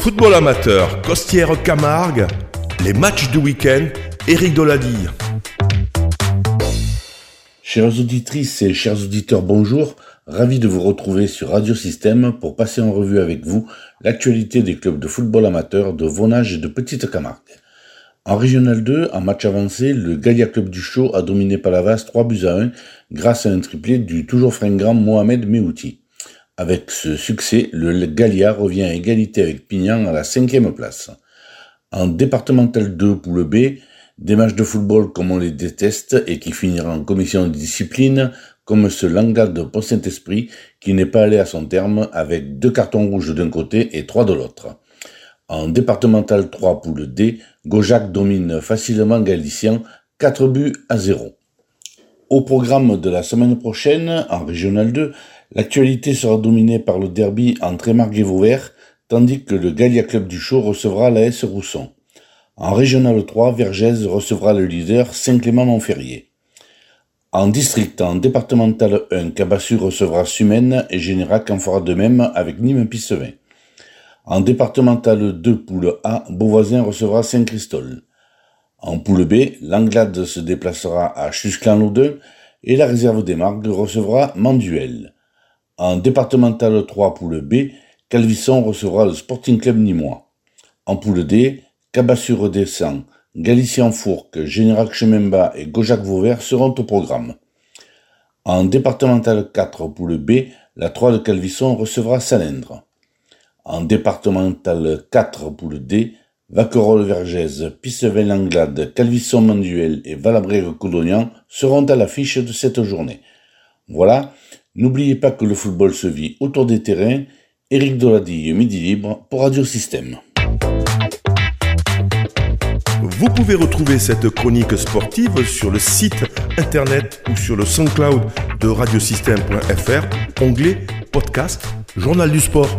Football amateur, Costière Camargue, les matchs du week-end, Eric Dolady. Chères auditrices et chers auditeurs, bonjour. Ravi de vous retrouver sur Radio Système pour passer en revue avec vous l'actualité des clubs de football amateur de Vonage et de Petite Camargue. En Régional 2, en match avancé, le Gallia Club du Chaud a dominé Palavas 3 buts à 1 grâce à un triplé du toujours fringant Mohamed Meouti. Avec ce succès, le Gallia revient à égalité avec Pignan à la cinquième place. En départemental 2 poule B, des matchs de football comme on les déteste et qui finira en commission de discipline, comme ce Langal de Pont-Saint-Esprit qui n'est pas allé à son terme avec deux cartons rouges d'un côté et trois de l'autre. En départemental 3 poule D, Gojac domine facilement Galicien 4 buts à 0. Au programme de la semaine prochaine, en Régional 2, L'actualité sera dominée par le derby entre Émargues et Vauvert, tandis que le Gallia Club du Chaud recevra la S Rousson. En Régional 3, Vergès recevra le leader Saint-Clément-Montferrier. En district, en départemental 1, Cabassu recevra Sumène et Générac en fera de même avec Nîmes-Pissevin. En départemental 2, poule A, Beauvoisin recevra Saint-Christol. En poule B, Langlade se déplacera à Chusclan-Laudun et la réserve des Margues recevra Manduel. En départemental 3 poule B, Calvisson recevra le Sporting Club Nîmois. En poule D, Cabassu redescend, Galicien Fourques, Général Chememba et Gojac Vauvert seront au programme. En départemental 4 poule B, la 3 de Calvisson recevra Salindre. En départemental 4 poule D, Vaquerolles Vergès, Pissevel-Langlade, Calvisson-Manduel et Valabrègue-Coudognan seront à l'affiche de cette journée. Voilà, N'oubliez pas que le football se vit autour des terrains. Eric Dolady, Midi Libre pour Radio Système. Vous pouvez retrouver cette chronique sportive sur le site internet ou sur le SoundCloud de radiosystème.fr, onglet podcast, journal du sport.